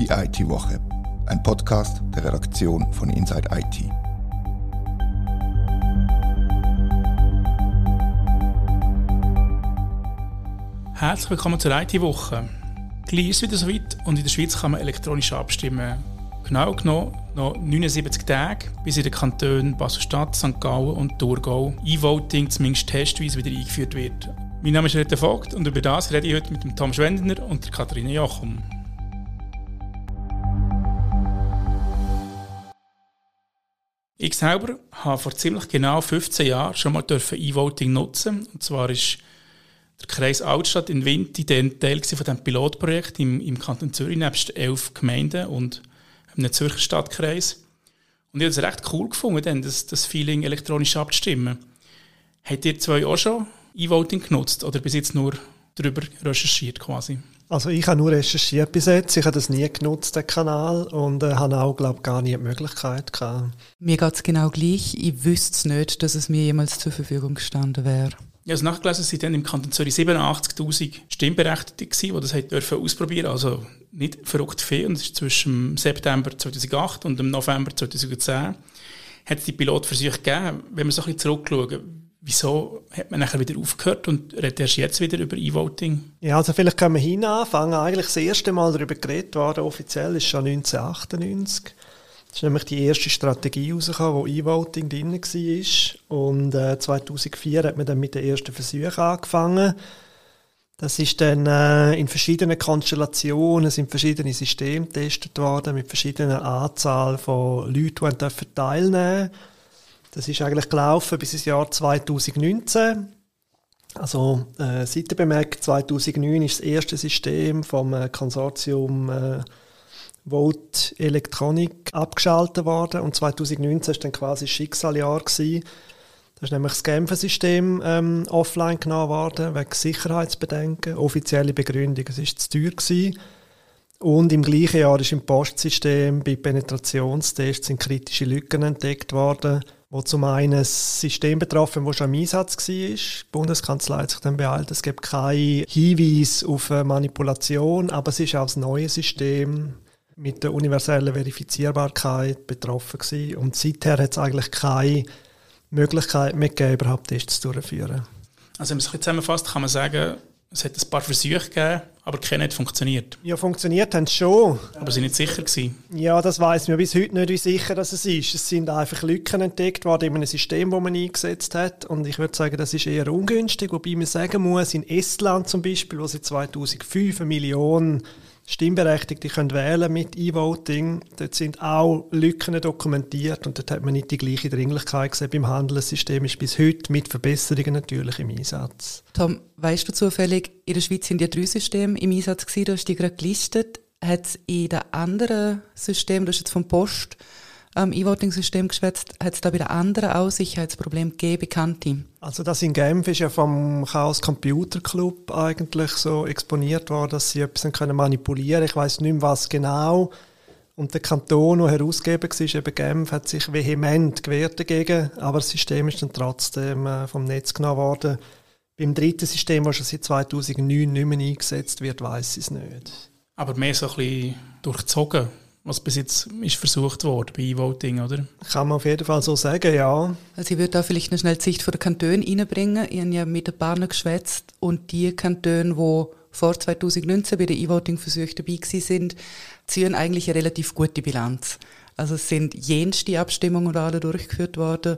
Die IT-Woche, ein Podcast der Redaktion von Inside IT. Herzlich willkommen zur IT-Woche. Gleich ist es wieder soweit und in der Schweiz kann man elektronisch abstimmen. Genau genommen noch 79 Tage, bis in den Kantonen Basel-Stadt, St. Gallen und Thurgau E-Voting zumindest testweise wieder eingeführt wird. Mein Name ist Rete Vogt und über das rede ich heute mit Tom Schwendner und Katharina Jochum. Ich selber habe vor ziemlich genau 15 Jahren schon mal E-Voting nutzen. Und zwar ist der Kreis Altstadt in Winti Teil von diesem Pilotprojekt im, im Kanton Zürich, nebst elf Gemeinden und einem Zürcher Stadtkreis. Und ich habe es recht cool gefunden, das, das Feeling elektronisch abzustimmen. Habt ihr zwei auch schon E-Voting genutzt oder bis jetzt nur darüber recherchiert quasi? Also ich habe nur recherchiert bis jetzt, ich habe das nie genutzt, den Kanal, und äh, habe auch, glaube gar nie die Möglichkeit gehabt. Mir geht es genau gleich. Ich wüsste es nicht, dass es mir jemals zur Verfügung gestanden wäre. Ja, also nachgelesen sind dann im Kanton Zürich 87'000 Stimmberechtigte gewesen, die das haben dürfen ausprobieren Also nicht verrückt viel. Und das ist zwischen September 2008 und dem November 2010 hat es die Pilotversuche gegeben. Wenn wir so ein bisschen zurückschauen, Wieso hat man nachher wieder aufgehört und redet erst jetzt wieder über E-Voting? Ja, also vielleicht können wir hin anfangen. Eigentlich das erste Mal darüber geredet worden, offiziell, ist schon 1998. Das ist nämlich die erste Strategie rausgekommen, wo E-Voting drin war. Und äh, 2004 hat man dann mit den ersten Versuchen angefangen. Das ist dann äh, in verschiedenen Konstellationen, sind verschiedene Systeme getestet worden, mit verschiedenen Anzahl von Leuten, die teilnehmen dürfen. Das ist eigentlich gelaufen bis ins Jahr 2019. Also äh, Seitenbemerkt 2009 ist das erste System vom äh, Konsortium äh, Vote Electronic abgeschaltet worden und 2019 ist dann quasi das Schicksaljahr gewesen. Da ist nämlich das Genfer-System ähm, offline genommen worden, wegen Sicherheitsbedenken. Offizielle Begründung, es war zu teuer. Gewesen. Und im gleichen Jahr ist im Postsystem bei Penetrationstests sind kritische Lücken entdeckt worden wo zum einen das System betroffen, das schon im Einsatz war. Die Bundeskanzlei hat sich dann beeilt, es gibt keinen Hinweis auf Manipulation, aber es ist auch das neue System mit der universellen Verifizierbarkeit betroffen gewesen. Und seither hat es eigentlich keine Möglichkeit mehr gegeben, überhaupt Tests durchzuführen. Also wenn man es zusammenfasst, kann man sagen, es hat ein paar Versuche gegeben, aber keiner hat funktioniert. Ja, funktioniert haben schon. Aber sie nicht sicher gewesen. Ja, das weiß man bis heute nicht, wie sicher das es ist. Es sind einfach Lücken entdeckt worden in einem System, das man eingesetzt hat. Und ich würde sagen, das ist eher ungünstig. Wobei man sagen muss, in Estland zum Beispiel, wo sie 2005 eine Million Stimmberechtigte können wählen mit E-Voting. Dort sind auch Lücken dokumentiert und dort hat man nicht die gleiche Dringlichkeit gesehen beim Handeln. Das System ist bis heute mit Verbesserungen natürlich im Einsatz. Tom, weißt du zufällig, in der Schweiz sind ja drei Systeme im Einsatz gewesen, du hast die gerade gelistet. Hat es in den anderen Systemen, du hast jetzt vom Post ähm, E-Voting-System geschwätzt, hat es da bei den anderen auch Sicherheitsprobleme gegeben, bekannte? Also das in Genf ist ja vom Chaos Computer Club eigentlich so exponiert worden, dass sie etwas können manipulieren Ich weiß nicht mehr, was genau. Und der Kanton, der Herausgeber war, eben Genf, hat sich vehement gewehrt dagegen, aber das System ist dann trotzdem äh, vom Netz genommen worden. Beim dritten System, das schon seit 2009 nicht mehr eingesetzt wird, weiß ich es nicht. Aber mehr so ein bisschen durchzogen was bis jetzt ist versucht worden bei E-Voting, oder? Kann man auf jeden Fall so sagen, ja. Also ich würde da vielleicht noch schnell die Sicht von der Kantone reinbringen. Ich habe ja mit den Partnern geschwätzt und die Kantone, die vor 2019 bei den E-Voting-Versuchen dabei sind, ziehen eigentlich eine relativ gute Bilanz. Also es sind jenste Abstimmungen alle durchgeführt worden,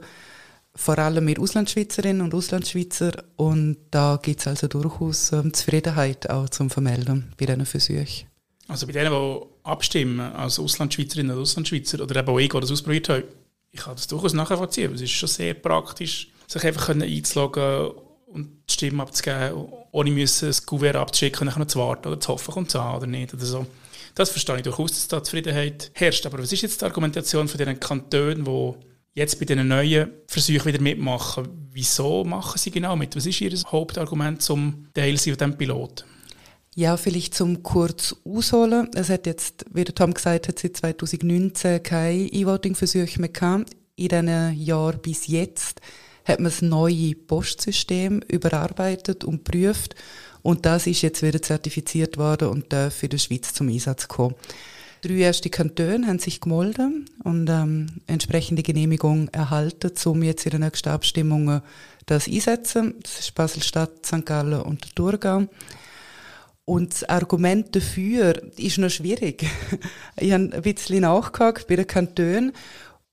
vor allem mit Auslandschweizerinnen und Auslandschweizer und da gibt es also durchaus ähm, Zufriedenheit auch zum Vermelden bei diesen Versuchen. Also bei denen, die abstimmen, als Auslandschweizerinnen und Auslandschweizer, oder eben auch ich, die das ausprobiert habe, ich kann das durchaus nachvollziehen. Es ist schon sehr praktisch, sich einfach einzuloggen und die Stimme abzugeben, ohne müssen das Kuvert abzuschicken und zu warten oder zu hoffen, kommt es an oder nicht. Oder so. Das verstehe ich durchaus, dass da Zufriedenheit herrscht. Aber was ist jetzt die Argumentation von den Kantonen, die jetzt bei diesen neuen Versuchen wieder mitmachen? Wieso machen sie genau mit? Was ist ihr Hauptargument zum Teil von diesem Pilot? Ja, vielleicht zum kurz ausholen. Es hat jetzt, wie der Tom gesagt hat, seit 2019 keine E-Voting-Versuche mehr gehabt. In diesen Jahren bis jetzt hat man das neue Postsystem überarbeitet und geprüft. Und das ist jetzt wieder zertifiziert worden und darf in der Schweiz zum Einsatz kommen. Drei erste Kantone haben sich gemeldet und ähm, entsprechende Genehmigung erhalten, um jetzt in den nächsten Abstimmungen das einsetzen. Das ist Basel-Stadt, St. Gallen und Thurgau. Und das Argument dafür ist noch schwierig. ich habe ein bisschen nachgehakt bei den Kantonen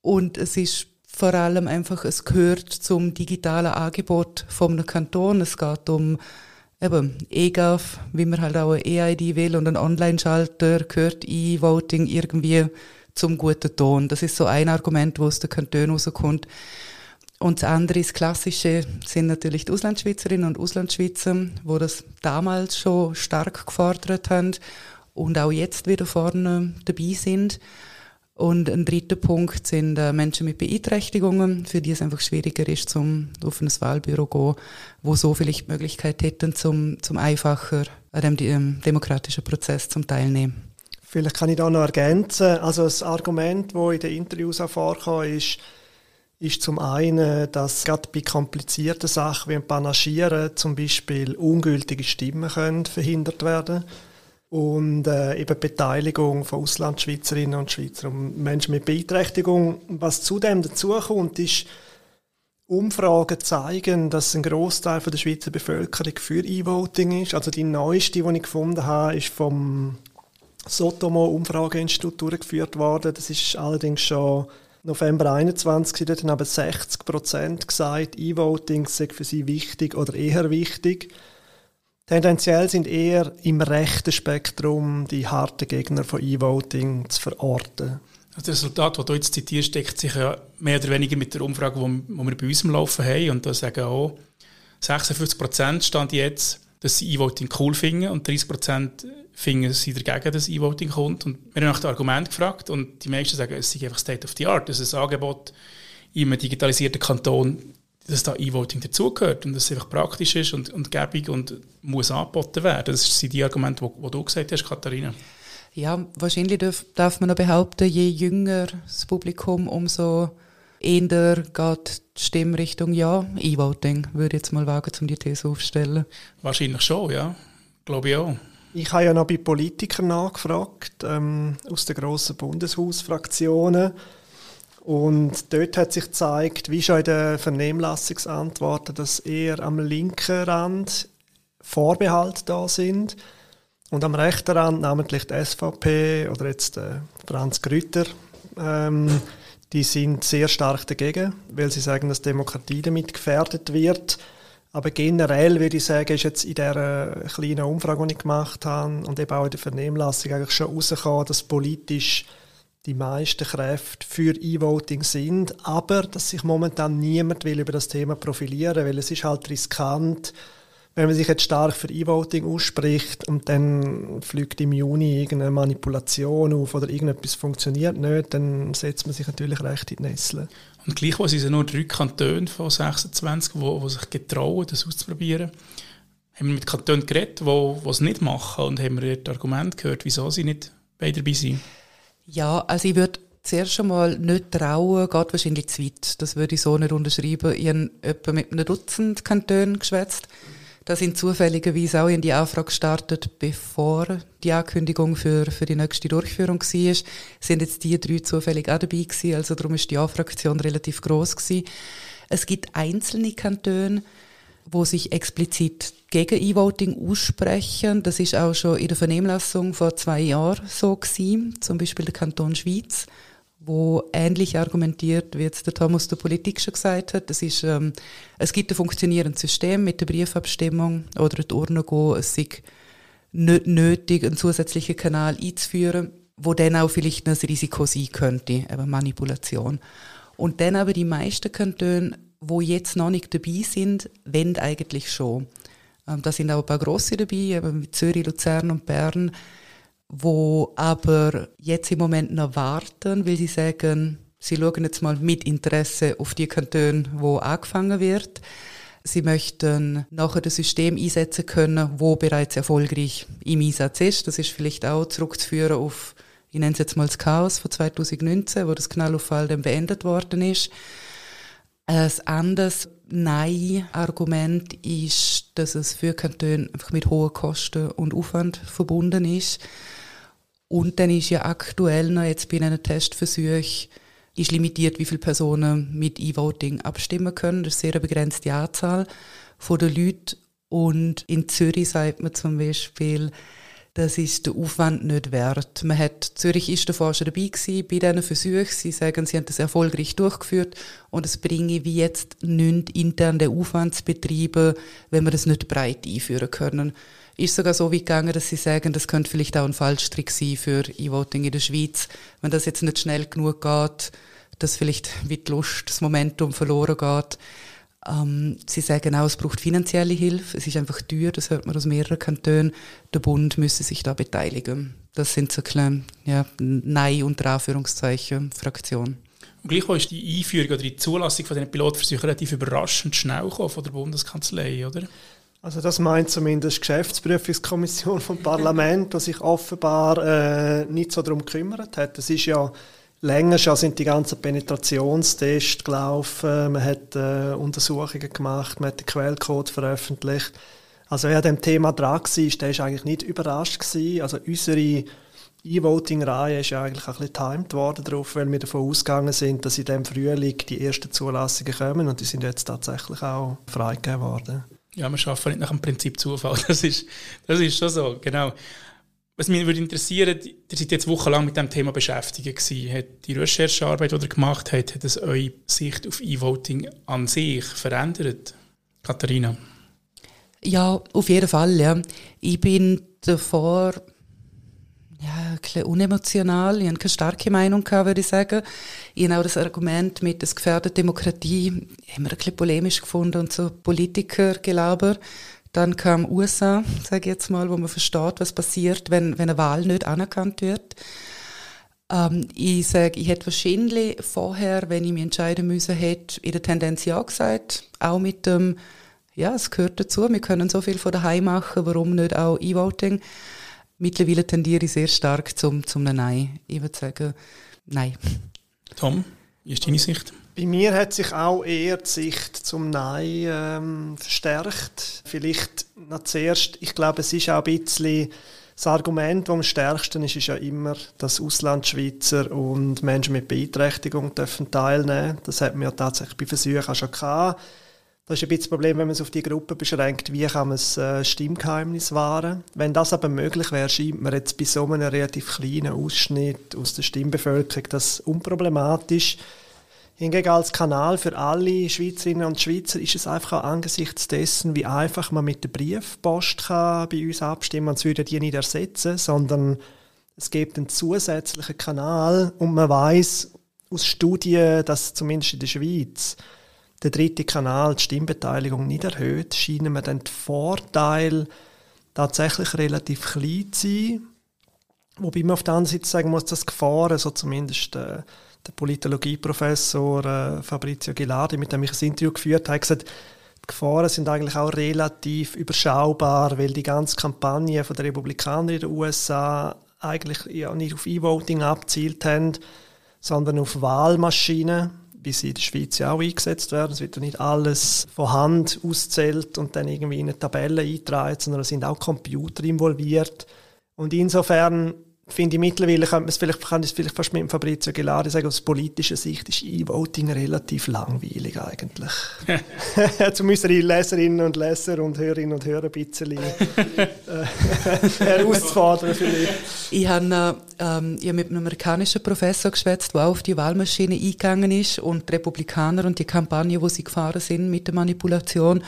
und es ist vor allem einfach, es gehört zum digitalen Angebot vom Kanton. Es geht um eben EGAF, wie man halt auch ein EID will und ein Online-Schalter, gehört E-Voting irgendwie zum guten Ton. Das ist so ein Argument, wo aus den Kantonen rauskommt. Und das andere, das Klassische, sind natürlich die Auslandschweizerinnen und Auslandschweizer, wo das damals schon stark gefordert haben und auch jetzt wieder vorne dabei sind. Und ein dritter Punkt sind äh, Menschen mit Beeinträchtigungen, für die es einfach schwieriger ist, zum auf ein Wahlbüro zu gehen, wo so vielleicht Möglichkeit hätten, zum, zum einfacher an dem demokratischen Prozess zum Teilnehmen. Vielleicht kann ich da noch ergänzen. Also das Argument, das in den Interviews auch vorkam, ist, ist zum einen, dass gerade bei komplizierten Sachen wie ein Panaschieren zum Beispiel ungültige Stimmen können verhindert werden und äh, eben Beteiligung von Auslandschweizerinnen und Schweizer und Menschen mit Beeinträchtigung. Was zudem dazukommt, ist, Umfragen zeigen, dass ein Großteil der Schweizer Bevölkerung für E-Voting ist. Also die neueste, die ich gefunden habe, ist vom Sotomo Umfrageinstitut durchgeführt worden. Das ist allerdings schon November 21. Dort haben aber 60 Prozent gesagt, E-Voting sei für sie wichtig oder eher wichtig. Tendenziell sind eher im rechten Spektrum die harten Gegner von E-Voting zu verorten. Also das Resultat, das du jetzt zitierst, deckt sich ja mehr oder weniger mit der Umfrage, die wir bei uns im Laufen haben. Und da sagen auch 56 Prozent stand jetzt, dass sie E-Voting cool finden und 30 Prozent finden sie dagegen, dass E-Voting kommt. Und wir haben nach dem Argument gefragt und die meisten sagen, es sei einfach State of the Art. Das ist ein Angebot in einem digitalisierten Kanton dass da E-Voting dazugehört und dass es einfach praktisch ist und, und gäbig und muss angeboten werden. Das sind die Argumente, die du gesagt hast, Katharina. Ja, wahrscheinlich darf, darf man noch behaupten, je jünger das Publikum, umso eher geht die Stimmrichtung ja, E-Voting, würde ich jetzt mal wagen, um die These aufzustellen. Wahrscheinlich schon, ja. Glaube ich auch. Ich habe ja noch bei Politikern nachgefragt, ähm, aus den grossen Bundeshausfraktionen. Und dort hat sich gezeigt, wie schon in den Vernehmlassungsantworten, dass eher am linken Rand Vorbehalte da sind und am rechten Rand, namentlich die SVP oder jetzt äh, Franz Grütter, ähm, die sind sehr stark dagegen, weil sie sagen, dass Demokratie damit gefährdet wird. Aber generell würde ich sagen, ist jetzt in dieser kleinen Umfrage, die ich gemacht habe und eben auch in der Vernehmlassung eigentlich schon herausgekommen, dass politisch die meisten Kräfte für E-Voting sind, aber dass sich momentan niemand will über das Thema profilieren, weil es ist halt riskant, wenn man sich jetzt stark für E-Voting ausspricht und dann fliegt im Juni irgendeine Manipulation auf oder irgendetwas funktioniert nicht, dann setzt man sich natürlich recht in die Nessel. Und gleichwohl sind es nur drei Kantone von 26, die sich getrauen, das auszuprobieren. Haben wir mit Kantonen geredet, die es nicht machen und haben wir dort Argumente gehört, wieso sie nicht dabei sind? Ja, also ich würde zuerst einmal nicht trauen, geht wahrscheinlich zu weit. Das würde ich so nicht unterschreiben. Ich habe etwa mit einem Dutzend Kantonen geschwätzt. Da sind zufälligerweise auch in die Anfrage gestartet, bevor die Ankündigung für, für die nächste Durchführung war. Sind jetzt die drei zufällig auch dabei gewesen, also darum ist die A-Fraktion relativ groß gewesen. Es gibt einzelne Kantone, wo sich explizit gegen E-Voting aussprechen. Das ist auch schon in der Vernehmlassung vor zwei Jahren so gewesen. Zum Beispiel der Kanton Schweiz, wo ähnlich argumentiert, wie jetzt der Thomas der Politik schon gesagt hat. Das ist, ähm, es gibt ein funktionierendes System mit der Briefabstimmung oder die Urne gehen. Es ist nicht nötig, einen zusätzlichen Kanal einzuführen, wo dann auch vielleicht ein Risiko sein könnte, eben Manipulation. Und dann aber die meisten Kantone wo jetzt noch nicht dabei sind, wenn eigentlich schon. Ähm, da sind auch ein paar grosse dabei, eben mit Zürich, Luzern und Bern, wo aber jetzt im Moment noch warten, weil sie sagen, sie schauen jetzt mal mit Interesse auf die Kantone, wo angefangen wird. Sie möchten nachher das System einsetzen können, wo bereits erfolgreich im Einsatz ist. Das ist vielleicht auch zurückzuführen auf, ich nenne es jetzt mal das Chaos von 2019, wo das Knallauffall dann beendet worden ist. Ein anderes Nein-Argument ist, dass es für Kantone einfach mit hohen Kosten und Aufwand verbunden ist. Und dann ist ja aktuell noch jetzt bei einem Testversuch ist limitiert, wie viele Personen mit E-Voting abstimmen können. Das ist eine sehr begrenzte Anzahl von den Leuten. Und in Zürich sagt man zum Beispiel, das ist der Aufwand nicht wert. Man hat, Zürich ist davor schon dabei gewesen, bei diesen Versuchen. Sie sagen, sie haben das erfolgreich durchgeführt und es bringe wie jetzt nicht intern den Aufwand zu betreiben, wenn wir das nicht breit einführen können. Ist sogar so weit gegangen, dass sie sagen, das könnte vielleicht auch ein Fallstrick sein für E-Voting in der Schweiz. Wenn das jetzt nicht schnell genug geht, dass vielleicht wie die Lust, das Momentum verloren geht. Ähm, sie sagen auch, es braucht finanzielle Hilfe. Es ist einfach teuer, das hört man aus mehreren Kantonen. Der Bund müsse sich da beteiligen. Das sind so kleine, ja, Nein unter Anführungszeichen, Fraktion. Und gleichwohl ist die Einführung oder die Zulassung von den Pilotversuchen relativ überraschend schnell gekommen von der Bundeskanzlei, oder? Also das meint zumindest die Geschäftsprüfungskommission vom Parlament, die sich offenbar äh, nicht so darum gekümmert hat. Das ist ja länger schon sind die ganzen Penetrationstests gelaufen, man hat äh, Untersuchungen gemacht, man hat den Quellcode veröffentlicht. Also wer an dem Thema dran war, der ist eigentlich nicht überrascht gewesen. Also unsere E-Voting-Reihe ist ja eigentlich ein bisschen timed worden darauf, weil wir davon ausgegangen sind, dass in dem Frühling die ersten Zulassungen kommen und die sind jetzt tatsächlich auch freigegeben worden. Ja, wir arbeiten nicht nach dem Prinzip Zufall. Das ist, das ist schon so, genau. Was mich würde interessieren, ihr seid jetzt wochenlang mit dem Thema beschäftigt gewesen. Hat die Recherchearbeit, die ihr gemacht habt, hat es eure Sicht auf E-Voting an sich verändert? Katharina? Ja, auf jeden Fall, ja. Ich bin davor ja, ein bisschen unemotional. Ich hatte keine starke Meinung, würde ich sagen. Ich habe auch das Argument mit der gefährdeten Demokratie immer ein bisschen polemisch gefunden und so Politikergelaber. Dann kam USA, sage ich jetzt mal, wo man versteht, was passiert, wenn, wenn eine Wahl nicht anerkannt wird. Ähm, ich sage, ich hätte wahrscheinlich vorher, wenn ich mich entscheiden müssen hätte, in der Tendenz ja gesagt. Auch mit dem, ja, es gehört dazu, wir können so viel von daheim machen, warum nicht auch E-Voting? Mittlerweile tendiere ich sehr stark zum, zum Nein. Ich würde sagen, Nein. Tom, wie ist deine Sicht? Bei mir hat sich auch eher die Sicht zum Nein ähm, verstärkt. Vielleicht noch zuerst, ich glaube, es ist auch ein bisschen das Argument, das am stärksten ist, ist ja immer, dass Auslandschweizer und Menschen mit Beeinträchtigung dürfen teilnehmen dürfen. Das hat man ja tatsächlich bei Versuchen auch schon gehabt. Das ist ein bisschen das Problem, wenn man es auf die Gruppe beschränkt, wie kann man das äh, Stimmgeheimnis wahren. Wenn das aber möglich wäre, scheint man jetzt bei so einem relativ kleinen Ausschnitt aus der Stimmbevölkerung das unproblematisch. Hingegen als Kanal für alle Schweizerinnen und Schweizer ist es einfach auch angesichts dessen, wie einfach man mit der Briefpost kann bei uns abstimmen kann. Es würde die nicht ersetzen, sondern es gibt einen zusätzlichen Kanal und man weiß aus Studien, dass zumindest in der Schweiz der dritte Kanal die Stimmbeteiligung nicht erhöht, scheinen wir dann die Vorteile tatsächlich relativ klein zu sein. Wobei man auf der anderen Seite sagen muss, dass Gefahren, so zumindest äh, der Politologieprofessor äh, Fabrizio Gilardi, mit dem ich ein Interview geführt habe, gesagt, die Gefahren sind eigentlich auch relativ überschaubar, weil die ganze Kampagne der Republikaner in den USA eigentlich ja nicht auf E-Voting abzielt haben, sondern auf Wahlmaschinen, wie sie in der Schweiz ja auch eingesetzt werden. Es wird ja nicht alles von Hand auszählt und dann irgendwie in eine Tabelle eingetragen, sondern es sind auch Computer involviert. Und insofern finde ich mittlerweile, kann man es vielleicht, kann es vielleicht fast mit Fabrizio Gelari sagen, aus politischer Sicht ist E-Voting relativ langweilig eigentlich. Müssen die Leserinnen und Leser und Hörerinnen und Hörer ein bisschen äh, herauszufordern vielleicht. Ich habe ähm, ich hab mit einem amerikanischen Professor geschwätzt, der auch auf die Wahlmaschine eingegangen ist und die Republikaner und die Kampagne, wo sie gefahren sind mit der Manipulation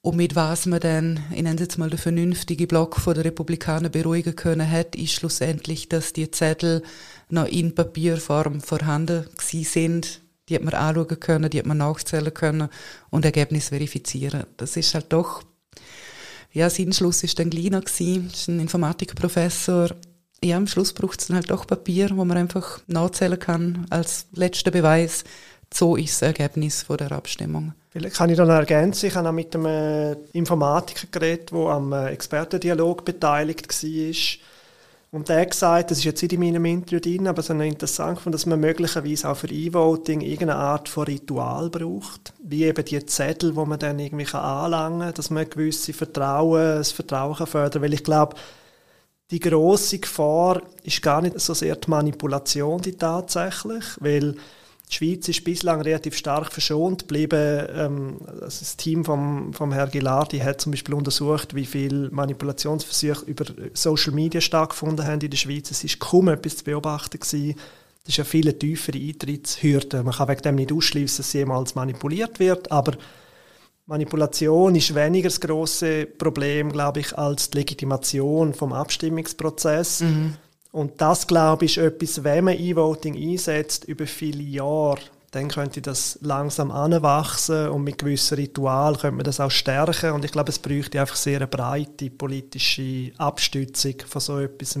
und mit was man dann, ich nenne es jetzt mal den vernünftigen Block der Republikaner beruhigen können hat, ist schlussendlich, dass die Zettel noch in Papierform vorhanden sind. Die hat man anschauen können, die hat man nachzählen können und Ergebnis verifizieren. Das ist halt doch, ja, sein Schluss ist dann kleiner gewesen. Ist ein Informatikprofessor. Ja, am Schluss braucht es dann halt doch Papier, wo man einfach nachzählen kann als letzter Beweis. So ist das Ergebnis von der Abstimmung. Vielleicht kann ich noch ergänzen, ich habe auch mit einem Informatiker geredet, der am äh, Expertendialog beteiligt war. Und der hat gesagt, das ist jetzt nicht in meinem Interview drin, aber es ist interessant dass man möglicherweise auch für E-Voting irgendeine Art von Ritual braucht. Wie eben die Zettel, wo man dann irgendwie anlangen kann, dass man gewisse Vertrauen, das Vertrauen kann fördern Weil ich glaube, die große Gefahr ist gar nicht so sehr die Manipulation die tatsächlich, weil die Schweiz ist bislang relativ stark verschont geblieben. Ähm, also das Team vom, vom Herrn Gilardi hat zum Beispiel untersucht, wie viele Manipulationsversuche über Social Media stattgefunden haben in der Schweiz. Es ist kaum etwas zu beobachten gewesen. Das ist ja viele tiefere Eintrittshürden. Man kann wegen dem nicht ausschließen, dass jemals manipuliert wird, aber Manipulation ist weniger das große Problem, glaube ich, als die Legitimation vom Abstimmungsprozess. Mhm. Und das, glaube ich, ist etwas, wenn man E-Voting einsetzt über viele Jahre, dann könnte das langsam anwachsen und mit gewissen Ritualen könnte man das auch stärken. Und ich glaube, es bräuchte einfach sehr eine breite politische Abstützung von so etwas,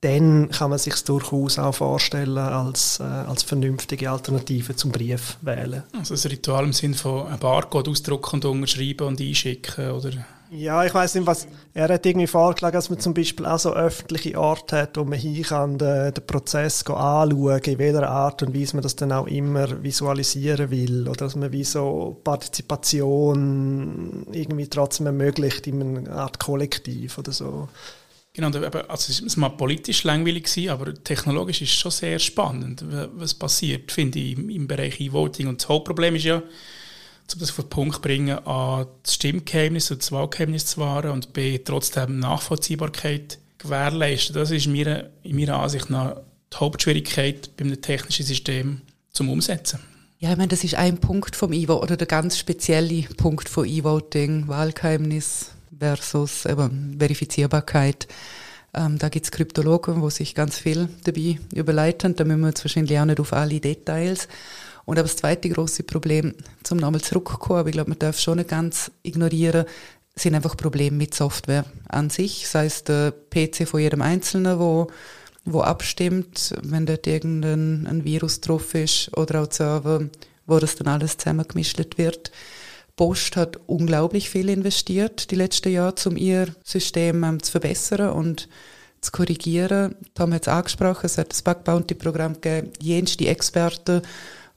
dann kann man sich durchaus auch vorstellen als, äh, als vernünftige Alternative zum Brief wählen. Also ein Ritual im Sinne von einem Barcode ausdrucken und unterschreiben und einschicken, oder? Ja, ich weiß nicht, was er hat irgendwie vorgeschlagen, dass man zum Beispiel auch so öffentliche Orte hat, wo man hin kann, den, den Prozess anschauen, in welcher Art und Weise man das dann auch immer visualisieren will, oder dass man wie so Partizipation irgendwie trotzdem ermöglicht in einer Art Kollektiv oder so. Genau, also es war politisch langweilig, gewesen, aber technologisch ist es schon sehr spannend, was passiert, finde ich, im, Bereich E-Voting. Und das Hauptproblem ist ja, um das auf den Punkt zu bringen, A, das Stimmgeheimnis und das Wahlgeheimnis zu wahren und B, trotzdem Nachvollziehbarkeit gewährleisten. Das ist mir, in meiner Ansicht nach die Hauptschwierigkeit beim technischen System zum Umsetzen. Ja, ich meine, das ist ein Punkt vom E-Voting oder der ganz spezielle Punkt von E-Voting, Wahlgeheimnis versus eben Verifizierbarkeit. Ähm, da gibt es Kryptologen, wo sich ganz viel dabei überleiten. Da müssen wir jetzt wahrscheinlich auch nicht auf alle Details. Und aber das zweite große Problem, zum nochmal zurückzukommen, aber ich glaube, man darf schon nicht ganz ignorieren, sind einfach Probleme mit Software an sich, sei es der PC von jedem Einzelnen, wo, wo abstimmt, wenn dort irgendein ein Virus drauf ist, oder auch Server, wo das dann alles zusammengemischt wird. Post hat unglaublich viel investiert die letzten Jahre, um ihr System ähm, zu verbessern und zu korrigieren. Tom hat es angesprochen, es hat das Bug Bounty Programm gegeben, jenste Experten,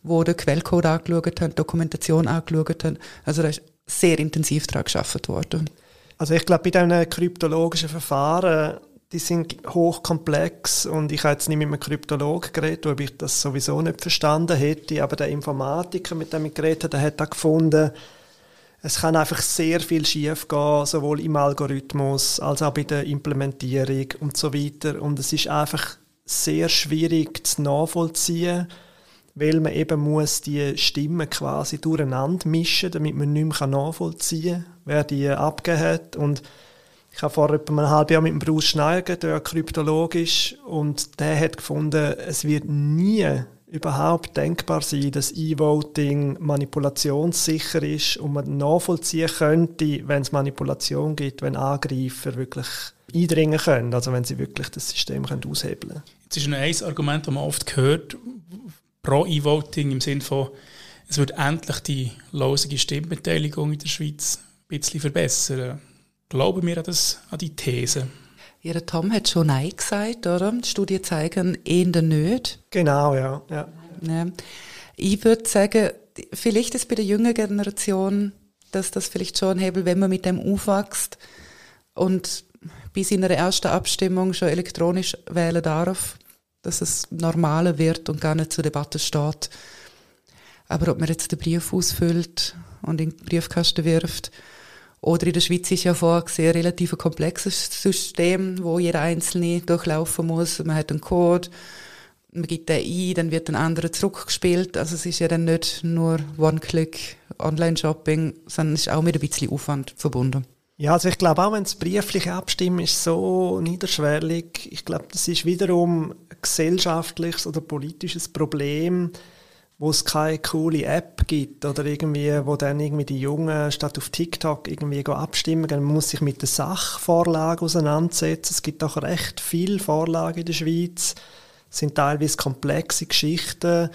die den Quellcode angeschaut haben, Dokumentation angeschaut haben. Also da ist sehr intensiv daran gearbeitet worden. Also ich glaube, bei diesen kryptologischen Verfahren, die sind hochkomplex und ich habe jetzt nicht mit einem Kryptologen geredet, ob ich das sowieso nicht verstanden hätte, aber der Informatiker, mit dem ich geredet habe, der hat auch gefunden, es kann einfach sehr viel schief gehen, sowohl im Algorithmus als auch bei der Implementierung und so weiter. Und es ist einfach sehr schwierig zu nachvollziehen, weil man eben muss die Stimmen quasi durcheinander mischen, damit man nicht mehr nachvollziehen kann, wer die abgegeben hat. Und ich habe vor etwa einem halben Jahr mit dem Bruce Schneider, der kryptologisch, und der hat gefunden, es wird nie überhaupt denkbar sein, dass E-Voting manipulationssicher ist und man nachvollziehen könnte, wenn es Manipulation gibt, wenn Angreifer wirklich eindringen können, also wenn sie wirklich das System aushebeln können. Jetzt ist ein Argument, das man oft hört, pro E-Voting im Sinne von, es wird endlich die losige Stimmbeteiligung in der Schweiz ein bisschen verbessern. Glauben wir an, das, an die These? Ja, der Tom hat schon Nein gesagt, oder? Die Studien zeigen eher nicht. Genau, ja. ja. ja. Ich würde sagen, vielleicht ist bei der jungen Generation, dass das vielleicht schon ein Hebel, wenn man mit dem aufwächst und bis in der ersten Abstimmung schon elektronisch wählen darf, dass es normaler wird und gar nicht zur Debatte steht. Aber ob man jetzt den Brief ausfüllt und in den Briefkasten wirft, oder in der Schweiz ist ja vorgesehen ein relativ komplexes System, wo jeder Einzelne durchlaufen muss. Man hat einen Code, man gibt den ein, dann wird ein anderer zurückgespielt. Also es ist ja dann nicht nur One-Click Online-Shopping, sondern es ist auch mit ein bisschen Aufwand verbunden. Ja, also ich glaube auch, wenn es briefliche Abstimmen ist so niederschwellig, ich glaube, das ist wiederum ein gesellschaftliches oder politisches Problem, wo es keine coole App gibt oder irgendwie, wo dann irgendwie die Jungen statt auf TikTok irgendwie abstimmen, man muss sich mit der Sachvorlage auseinandersetzen. Es gibt auch recht viel Vorlagen in der Schweiz, es sind teilweise komplexe Geschichten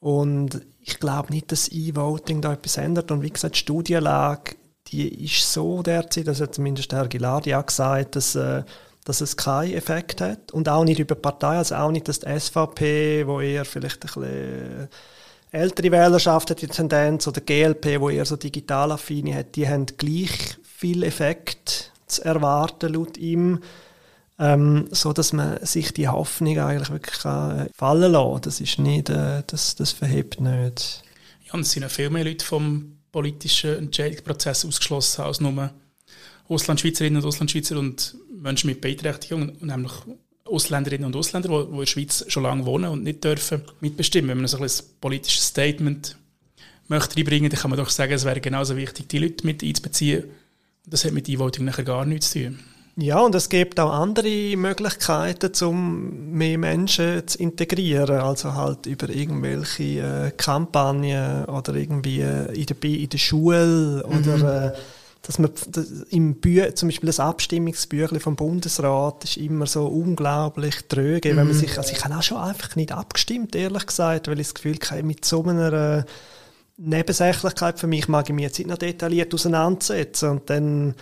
und ich glaube nicht, dass E-Voting da etwas ändert. Und wie gesagt, die Studienlage, die ist so derzeit, das hat zumindest Herr Gilardi auch gesagt, dass äh, dass es keinen Effekt hat. Und auch nicht über Partei, also auch nicht, dass die SVP, wo eher vielleicht ein bisschen ältere Wählerschaft hat die Tendenz, oder die GLP, wo eher so digital affine hat, die haben gleich viel Effekt zu erwarten laut ihm. ähm, so dass man sich die Hoffnung eigentlich wirklich kann, äh, fallen lassen. Das ist nicht, äh, das, das verhebt nicht. Ja, und es sind ja viel mehr Leute vom politischen Entscheidungsprozess ausgeschlossen als nur Auslandschweizerinnen und Auslandschweizer und Menschen mit Beeinträchtigung, nämlich Ausländerinnen und Ausländer, die, in der Schweiz schon lange wohnen und nicht dürfen mitbestimmen. Wenn man so ein, politisches Statement möchte reinbringen, dann kann man doch sagen, es wäre genauso wichtig, die Leute mit einzubeziehen. Das hat mit E-Voting nachher gar nichts zu tun. Ja, und es gibt auch andere Möglichkeiten, um mehr Menschen zu integrieren. Also halt über irgendwelche äh, Kampagnen oder irgendwie in der, in der Schule mhm. oder äh, dass man das im Bü zum Beispiel das Abstimmungsbüchlein vom Bundesrat ist immer so unglaublich tröge, mhm. wenn man mhm. sich, also ich habe auch schon einfach nicht abgestimmt, ehrlich gesagt, weil ich das Gefühl habe, mit so einer äh, Nebensächlichkeit für mich mag ich mich jetzt nicht noch detailliert auseinandersetzen und dann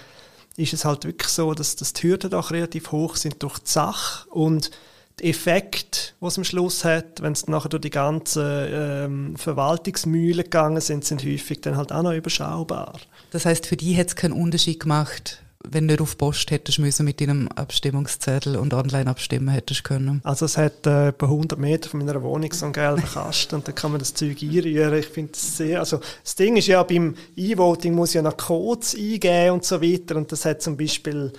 ist es halt wirklich so, dass, dass die Hürden doch relativ hoch sind durch die Sache und der Effekt, was am Schluss hat, wenn es nachher durch die ganzen ähm, Verwaltungsmühlen gegangen sind, sind häufig dann halt auch noch überschaubar. Das heißt, für die hat es keinen Unterschied gemacht, wenn du auf Post hättest müssen mit deinem Abstimmungszettel und online abstimmen hättest können? Also es hat äh, etwa 100 Meter von meiner Wohnung so einen gelben Kasten und da kann man das Zeug einrühren. Ich finde es sehr, also das Ding ist ja, beim E-Voting muss ja noch Codes eingeben und so weiter und das hat zum Beispiel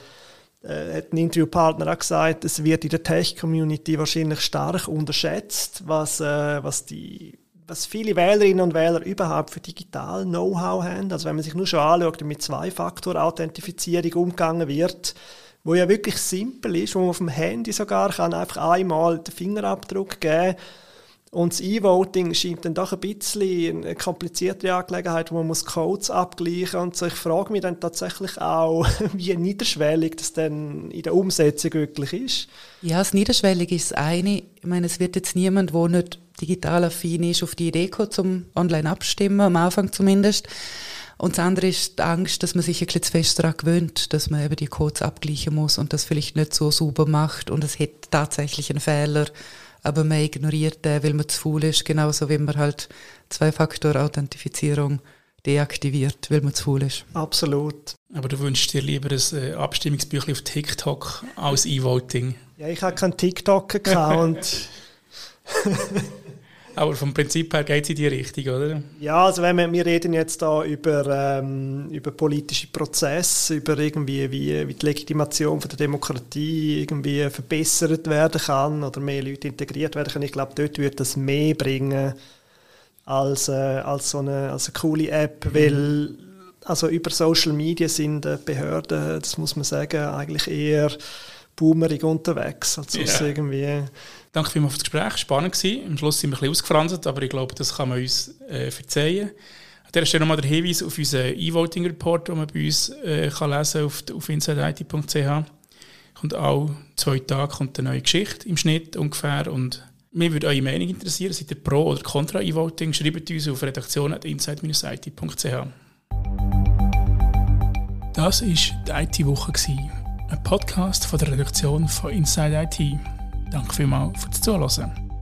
äh, hat ein Interviewpartner auch gesagt, es wird in der Tech-Community wahrscheinlich stark unterschätzt, was, äh, was die was viele Wählerinnen und Wähler überhaupt für digital Know-how haben. Also wenn man sich nur schon anschaut, wie mit Zwei-Faktor-Authentifizierung umgegangen wird, wo ja wirklich simpel ist, wo man auf dem Handy sogar kann einfach einmal den Fingerabdruck geben und das E-Voting scheint dann doch ein bisschen eine komplizierte Angelegenheit, wo man muss Codes abgleichen und so. Ich frage mich dann tatsächlich auch, wie niederschwellig das dann in der Umsetzung wirklich ist. Ja, das Niederschwellig ist das eine. Ich meine, es wird jetzt niemand, der nicht digital affin ist, auf die Idee kommen, zum online abstimmen, am Anfang zumindest. Und das andere ist die Angst, dass man sich ein bisschen zu fest daran gewöhnt, dass man eben die Codes abgleichen muss und das vielleicht nicht so sauber macht und es hat tatsächlich einen Fehler aber man ignoriert den, weil man zu faul ist, genauso wie man halt Zwei-Faktor-Authentifizierung deaktiviert, weil man zu faul ist. Absolut. Aber du wünschst dir lieber ein äh, Abstimmungsbüchlein auf TikTok als E-Voting? Ja, ich habe keinen TikTok-Account. Aber vom Prinzip her geht es in die Richtung, oder? Ja, also wenn wir, wir reden jetzt da über, ähm, über politische Prozesse, über irgendwie, wie, wie die Legitimation von der Demokratie irgendwie verbessert werden kann oder mehr Leute integriert werden können. Ich glaube, dort wird das mehr bringen als, äh, als, so eine, als eine coole App, mhm. weil also über Social Media sind äh, Behörden, das muss man sagen, eigentlich eher boomerig unterwegs, als yeah. irgendwie Danke vielmals für das Gespräch, spannend gewesen. Am Schluss sind wir ein bisschen ausgefranst, aber ich glaube, das kann man uns äh, verzeihen. An dieser Stelle nochmal der Hinweis auf unseren E-Voting-Report, den man bei uns äh, kann lesen auf, auf insideit.ch. Kommt auch zwei Tage kommt eine neue Geschichte im Schnitt ungefähr und mir würde eure Meinung interessieren. Seid ihr pro oder contra E-Voting? Schreibt uns auf redaktion.inside-it.ch. Das war die IT-Woche, ein Podcast von der Redaktion von Inside IT. Danke vielmals fürs Zuhören.